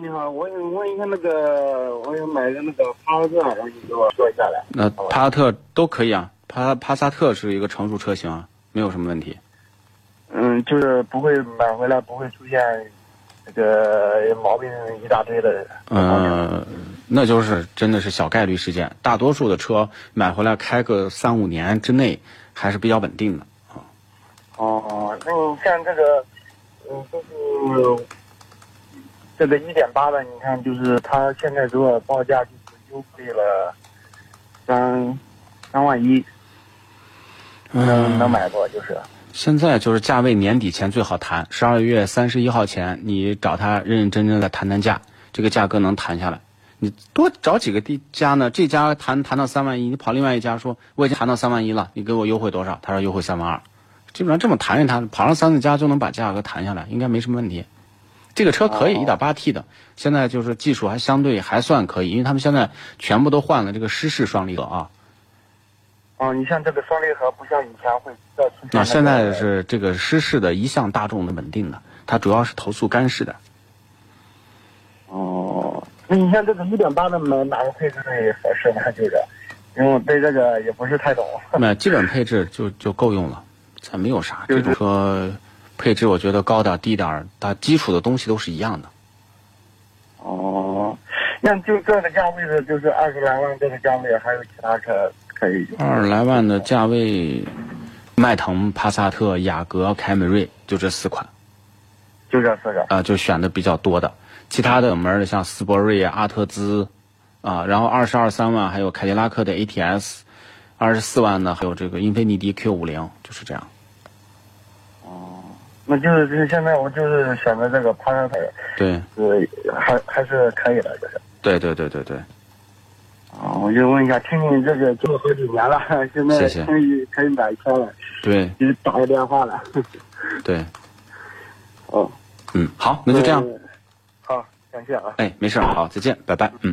你好，我想问一下那个，我想买个那个帕萨特，让你给我说一下来。那帕萨特都可以啊，帕帕萨特是一个成熟车型啊，没有什么问题。嗯，就是不会买回来不会出现这个毛病一大堆的。嗯，那就是真的是小概率事件，大多数的车买回来开个三五年之内还是比较稳定的啊。哦，那你像这个，嗯，就是。这个一点八的，你看，就是他现在给我报价就是优惠了三三万一，能能买不？就是现在就是价位年底前最好谈，十二月三十一号前你找他认认真真的谈谈价，这个价格能谈下来。你多找几个地家呢？这家谈谈到三万一，你跑另外一家说我已经谈到三万一了，你给我优惠多少？他说优惠三万二，基本上这么谈一谈，跑上三四家就能把价格谈下来，应该没什么问题。这个车可以一点八 T 的，现在就是技术还相对还算可以，因为他们现在全部都换了这个湿式双离合啊。哦，你像这个双离合不像以前会再出现。啊，现在是这个湿式的一向大众的稳定的，它主要是投诉干式的。哦，那你像这个一点八的买哪个配置最合适呢？就是，因为我对这个也不是太懂。那基本配置就就够用了，再没有啥。这种车。配置我觉得高点低点它基础的东西都是一样的。哦，那就这个价位的，就是二十来万这个价位，还有其他车可以？二十来万的价位，迈腾、帕萨特、雅阁、凯美瑞，就这四款。就这四个。啊，就选的比较多的，其他的门的像斯铂瑞、阿特兹，啊，然后二十二三万还有凯迪拉克的 ATS，二十四万呢还有这个英菲尼迪 Q 五零，就是这样。那就是现在我就是选择这个爬山腿，对，是，还还是可以的，就是。对对对对对。啊，我就问一下，听你这个做了好几年了，现在可以可以买车了。对。给打个电话了。对。哦。嗯，好，那就这样。好，感谢啊。哎，没事，好，再见，拜拜，嗯。